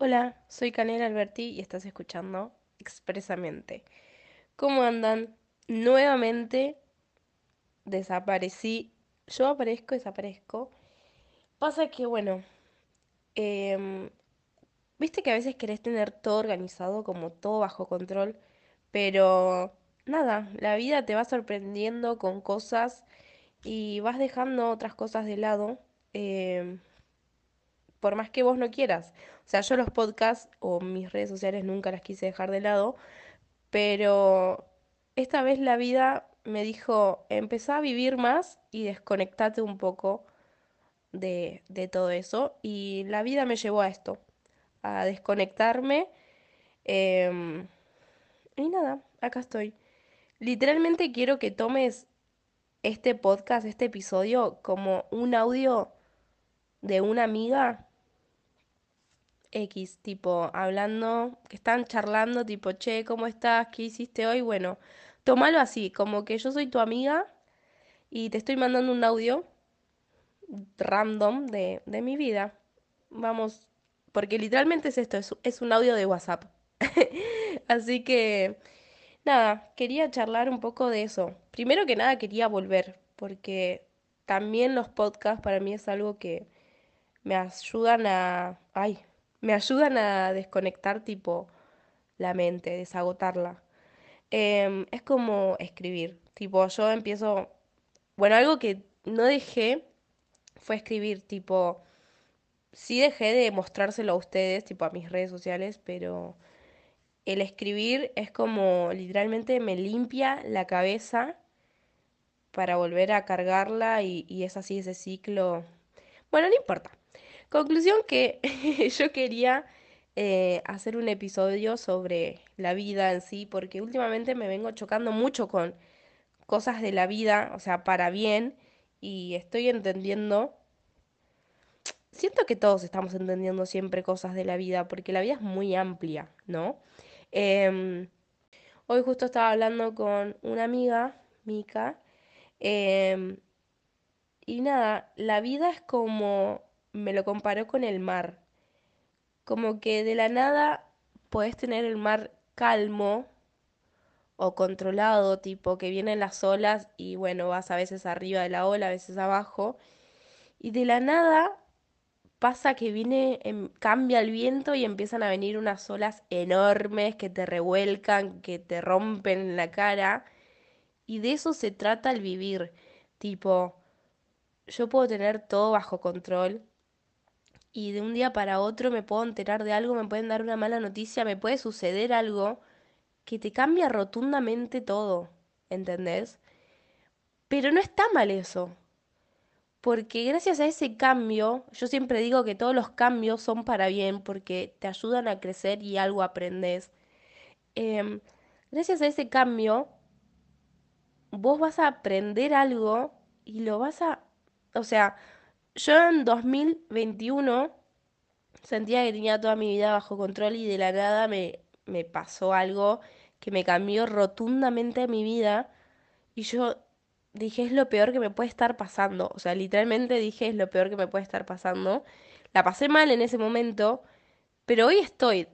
Hola, soy Canela Alberti y estás escuchando Expresamente. ¿Cómo andan? Nuevamente desaparecí. Yo aparezco, desaparezco. Pasa que, bueno, em, viste que a veces querés tener todo organizado, como todo bajo control, pero nada, la vida te va sorprendiendo con cosas y vas dejando otras cosas de lado. em, por más que vos no quieras. O sea, yo los podcasts o mis redes sociales nunca las quise dejar de lado, pero esta vez la vida me dijo, empezá a vivir más y desconectate un poco de, de todo eso. Y la vida me llevó a esto, a desconectarme. em, y nada, acá estoy. Literalmente quiero que tomes este podcast, este episodio, como un audio de una amiga X, tipo, hablando, que están charlando, tipo, che, ¿cómo estás? ¿Qué hiciste hoy? Bueno, tómalo así, como que yo soy tu amiga y te estoy mandando un audio random de, de mi vida. Vamos, porque literalmente es esto, es, es un audio de WhatsApp. Así que, nada, quería charlar un poco de eso. Primero que nada quería volver, porque también los podcasts para mí es algo que me ayudan a, ay, me ayudan a desconectar tipo la mente, desagotarla. Em, es como escribir, tipo yo empiezo, bueno, algo que no dejé fue escribir, tipo, sí dejé de mostrárselo a ustedes, tipo a mis redes sociales, pero el escribir es como literalmente me limpia la cabeza para volver a cargarla y, y es así ese ciclo. Bueno, no importa. Conclusión que yo quería eh, hacer un episodio sobre la vida en sí, porque últimamente me vengo chocando mucho con cosas de la vida, o sea, para bien, y estoy entendiendo, siento que todos estamos entendiendo siempre cosas de la vida, porque la vida es muy amplia, ¿no? Em, hoy justo estaba hablando con una amiga, Mika, em, y nada, la vida es como, me lo comparó con el mar. Como que de la nada podés tener el mar calmo o controlado, tipo que vienen las olas y bueno, vas a veces arriba de la ola, a veces abajo. Y de la nada pasa que viene, em, cambia el viento y empiezan a venir unas olas enormes que te revuelcan, que te rompen la cara. Y de eso se trata el vivir. Tipo, yo puedo tener todo bajo control y de un día para otro me puedo enterar de algo, me pueden dar una mala noticia, me puede suceder algo que te cambia rotundamente todo, ¿entendés? Pero no está mal eso, porque gracias a ese cambio, yo siempre digo que todos los cambios son para bien, porque te ayudan a crecer y algo aprendes. Em, gracias a ese cambio, vos vas a aprender algo y lo vas a... O sea, yo en 2021 Sentía que tenía toda mi vida bajo control y de la nada me, me pasó algo que me cambió rotundamente mi vida y yo dije es lo peor que me puede estar pasando. O sea, literalmente dije es lo peor que me puede estar pasando. La pasé mal en ese momento, pero hoy estoy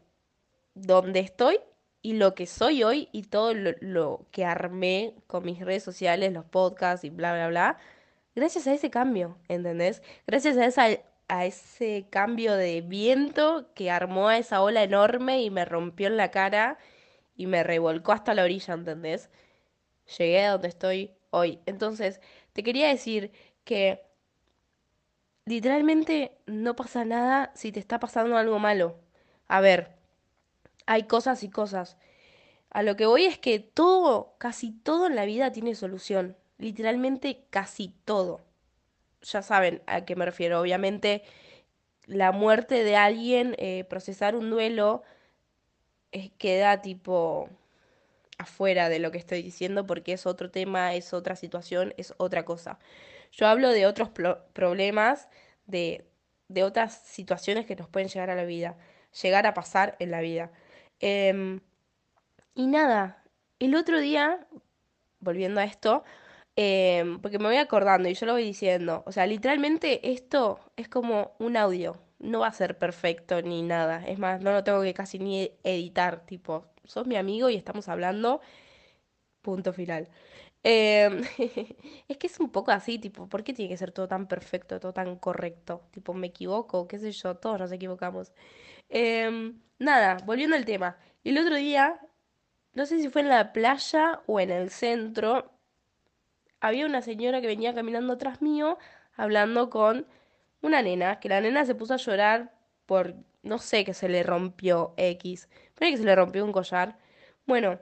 donde estoy y lo que soy hoy y todo lo, lo que armé con mis redes sociales, los podcasts y bla, bla, bla, gracias a ese cambio, ¿entendés? Gracias a esa a ese cambio de viento que armó a esa ola enorme y me rompió en la cara y me revolcó hasta la orilla, ¿entendés? Llegué a donde estoy hoy. Entonces, te quería decir que literalmente no pasa nada si te está pasando algo malo. A ver, hay cosas y cosas. A lo que voy es que todo, casi todo en la vida tiene solución. Literalmente casi todo ya saben a qué me refiero. Obviamente, la muerte de alguien, eh, procesar un duelo, eh, queda tipo afuera de lo que estoy diciendo porque es otro tema, es otra situación, es otra cosa. Yo hablo de otros problemas, de, de otras situaciones que nos pueden llegar a la vida, llegar a pasar en la vida. Em, y nada, el otro día, volviendo a esto, Em, porque me voy acordando y yo lo voy diciendo. O sea, literalmente esto es como un audio no va a ser perfecto ni nada. Es más, no lo tengo que casi ni editar, tipo, sos mi amigo y estamos hablando, punto final. Em, es que es un poco así, tipo, ¿por qué tiene que ser todo tan perfecto, todo tan correcto? Tipo, me equivoco, qué sé yo, todos nos equivocamos. Em, nada, volviendo al tema. El otro día, no sé si fue en la playa o en el centro, había una señora que venía caminando atrás mío, hablando con una nena, que la nena se puso a llorar por, no sé, que se le rompió X, pero que se le rompió un collar. Bueno,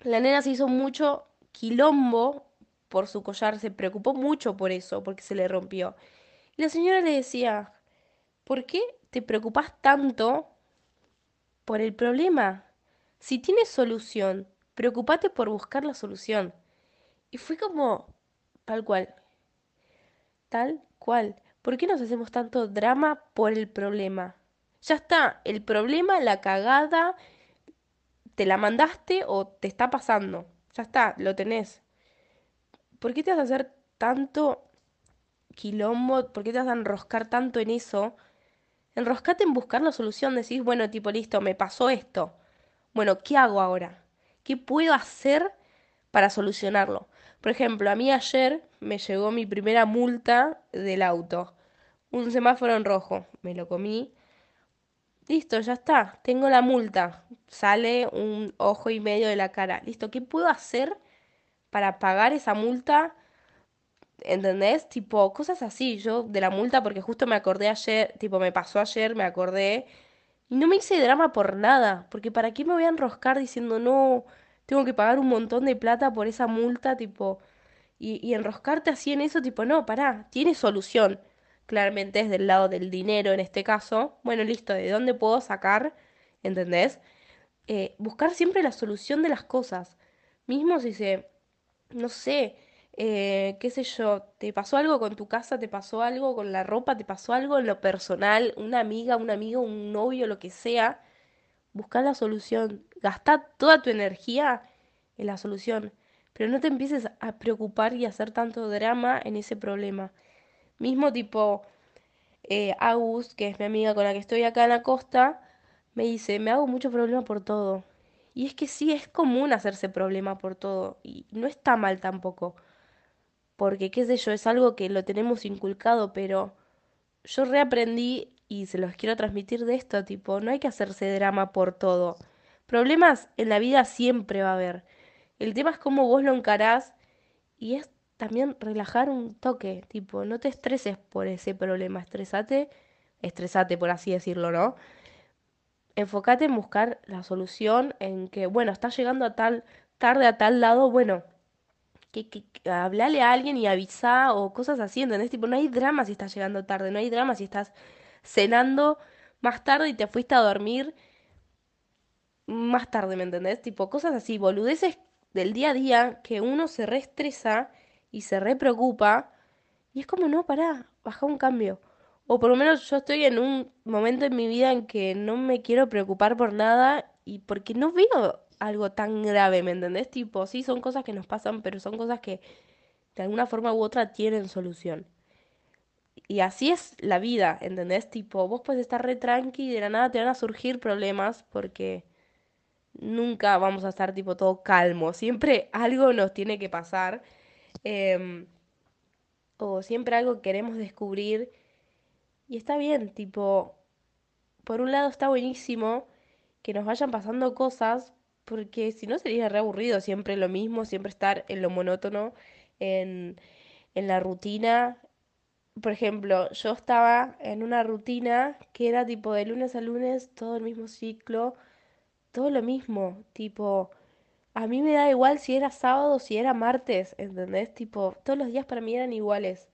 la nena se hizo mucho quilombo por su collar, se preocupó mucho por eso, porque se le rompió. Y la señora le decía, ¿por qué te preocupas tanto por el problema? Si tienes solución, preocupate por buscar la solución. Y fue como tal cual, tal cual. ¿Por qué nos hacemos tanto drama por el problema? Ya está, el problema, la cagada, te la mandaste o te está pasando. Ya está, lo tenés. ¿Por qué te vas a hacer tanto quilombo? ¿Por qué te vas a enroscar tanto en eso? Enroscate en buscar la solución. Decís, bueno, tipo, listo, me pasó esto. Bueno, ¿qué hago ahora? ¿Qué puedo hacer para solucionarlo? Por ejemplo, a mí ayer me llegó mi primera multa del auto. Un semáforo en rojo. Me lo comí. Listo, ya está. Tengo la multa. Sale un ojo y medio de la cara. Listo, ¿qué puedo hacer para pagar esa multa? ¿Entendés? Tipo, cosas así. Yo de la multa, porque justo me acordé ayer, tipo, me pasó ayer, me acordé. Y no me hice drama por nada. Porque ¿para qué me voy a enroscar diciendo no? Tengo que pagar un montón de plata por esa multa, tipo. Y, y enroscarte así en eso, tipo, no, pará, tiene solución claramente es del lado del dinero en este caso, bueno, listo, ¿de dónde puedo sacar? ¿Entendés? Eh, buscar siempre la solución de las cosas. Mismo si se, no sé, eh, qué sé yo, te pasó algo con tu casa, te pasó algo con la ropa, te pasó algo en lo personal, una amiga, un amigo, un novio, lo que sea, buscar la solución. Gasta toda tu energía en la solución, pero no te empieces a preocupar y a hacer tanto drama en ese problema. Mismo tipo, eh, Agus, que es mi amiga con la que estoy acá en la costa, me dice, me hago mucho problema por todo. Y es que sí, es común hacerse problema por todo. Y no está mal tampoco. Porque, qué sé yo, es algo que lo tenemos inculcado, pero yo reaprendí y se los quiero transmitir de esto, tipo, no hay que hacerse drama por todo. Problemas en la vida siempre va a haber. El tema es cómo vos lo encarás y es también relajar un toque, tipo, no te estreses por ese problema, estresate, estresate por así decirlo, ¿no? Enfócate en buscar la solución, en que, bueno, estás llegando a tal, tarde a tal lado, bueno, que, que, hablale a alguien y avisa o cosas así, ¿entendés? Tipo, no hay drama si estás llegando tarde, no hay drama si estás cenando más tarde y te fuiste a dormir más tarde, ¿me entendés? Tipo, cosas así, boludeces del día a día que uno se reestresa y se re preocupa. Y es como, no, pará, baja un cambio. O por lo menos yo estoy en un momento en mi vida en que no me quiero preocupar por nada y porque no veo algo tan grave, ¿me entendés? Tipo, sí, son cosas que nos pasan, pero son cosas que de alguna forma u otra tienen solución. Y así es la vida, ¿entendés? Tipo, vos puedes estar re tranqui y de la nada te van a surgir problemas porque nunca vamos a estar tipo todo calmo. Siempre algo nos tiene que pasar Em, o siempre algo queremos descubrir. Y está bien, tipo, por un lado está buenísimo que nos vayan pasando cosas, porque si no sería re aburrido siempre lo mismo, siempre estar en lo monótono, en, en la rutina. Por ejemplo, yo estaba en una rutina que era tipo de lunes a lunes, todo el mismo ciclo, todo lo mismo, tipo a mí me da igual si era sábado si era martes, ¿entendés? Tipo, todos los días para mí eran iguales.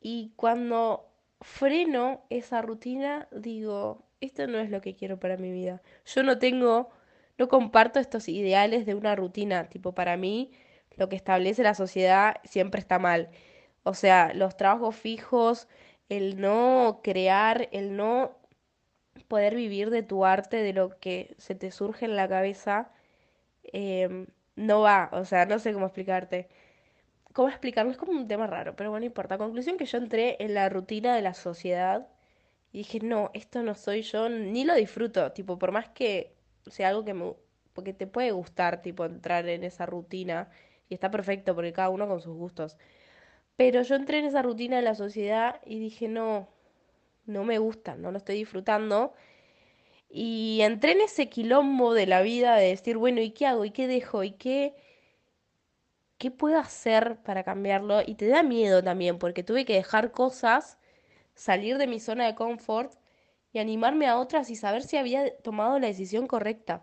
Y cuando freno esa rutina, digo, esto no es lo que quiero para mi vida. Yo no tengo, no comparto estos ideales de una rutina. Tipo, para mí, lo que establece la sociedad siempre está mal. O sea, los trabajos fijos, el no crear, el no poder vivir de tu arte, de lo que se te surge en la cabeza Em, no va, o sea, no sé cómo explicarte. ¿Cómo explicarlo? Es como un tema raro, pero bueno, no importa. Conclusión que yo entré en la rutina de la sociedad Y dije, no, esto no soy yo, ni lo disfruto, tipo, por más que sea algo que me... Porque te puede gustar, tipo, entrar en esa rutina. Y está perfecto, porque cada uno con sus gustos. Pero yo entré en esa rutina de la sociedad y dije, no, no me gusta, no lo estoy disfrutando. Y entré en ese quilombo de la vida de decir, bueno, ¿y qué hago? ¿Y qué dejo? ¿Y qué, qué puedo hacer para cambiarlo? Y te da miedo también, porque tuve que dejar cosas, salir de mi zona de confort y animarme a otras y saber si había tomado la decisión correcta.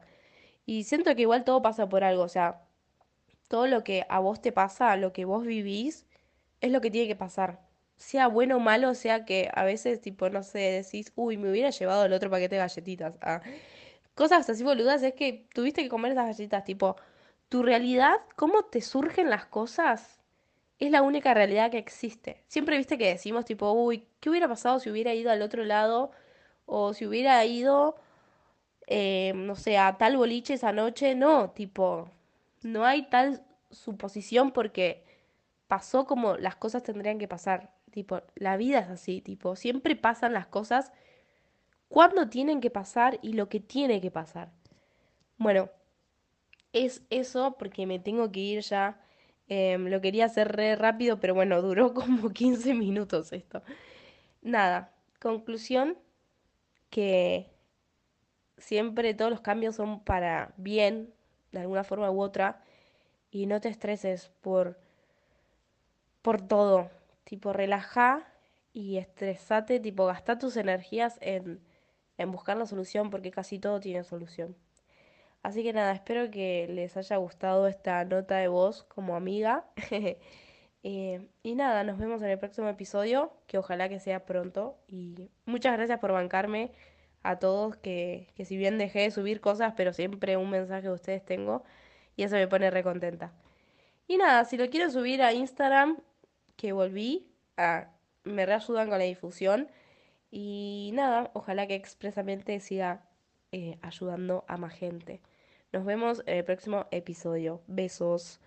Y siento que igual todo pasa por algo, o sea, todo lo que a vos te pasa, lo que vos vivís, es lo que tiene que pasar. Sea bueno o malo, sea que a veces, tipo, no sé, decís, uy, me hubiera llevado el otro paquete de galletitas. Ah, cosas así boludas, es que tuviste que comer esas galletitas, tipo, tu realidad, cómo te surgen las cosas, es la única realidad que existe. Siempre viste que decimos, tipo, uy, ¿qué hubiera pasado si hubiera ido al otro lado? O si hubiera ido, eh, no sé, a tal boliche esa noche. No, tipo, no hay tal suposición porque pasó como las cosas tendrían que pasar. Tipo, la vida es así, tipo, siempre pasan las cosas cuando tienen que pasar y lo que tiene que pasar. Bueno, es eso porque me tengo que ir ya. Em, lo quería hacer re rápido, pero bueno, duró como 15 minutos esto. Nada, conclusión que siempre todos los cambios son para bien, de alguna forma u otra, y no te estreses por, por todo. Tipo, relaja y estresate, tipo, gasta tus energías en, en buscar la solución porque casi todo tiene solución. Así que nada, espero que les haya gustado esta nota de voz como amiga. Eh, y nada, nos vemos en el próximo episodio, que ojalá que sea pronto. Y muchas gracias por bancarme a todos, que, que si bien dejé de subir cosas, pero siempre un mensaje de ustedes tengo. Y eso me pone re contenta. Y nada, si lo quiero subir a Instagram, que volví, a, me reayudan con la difusión. Y nada, ojalá que expresamente siga eh, ayudando a más gente. Nos vemos en el próximo episodio. Besos.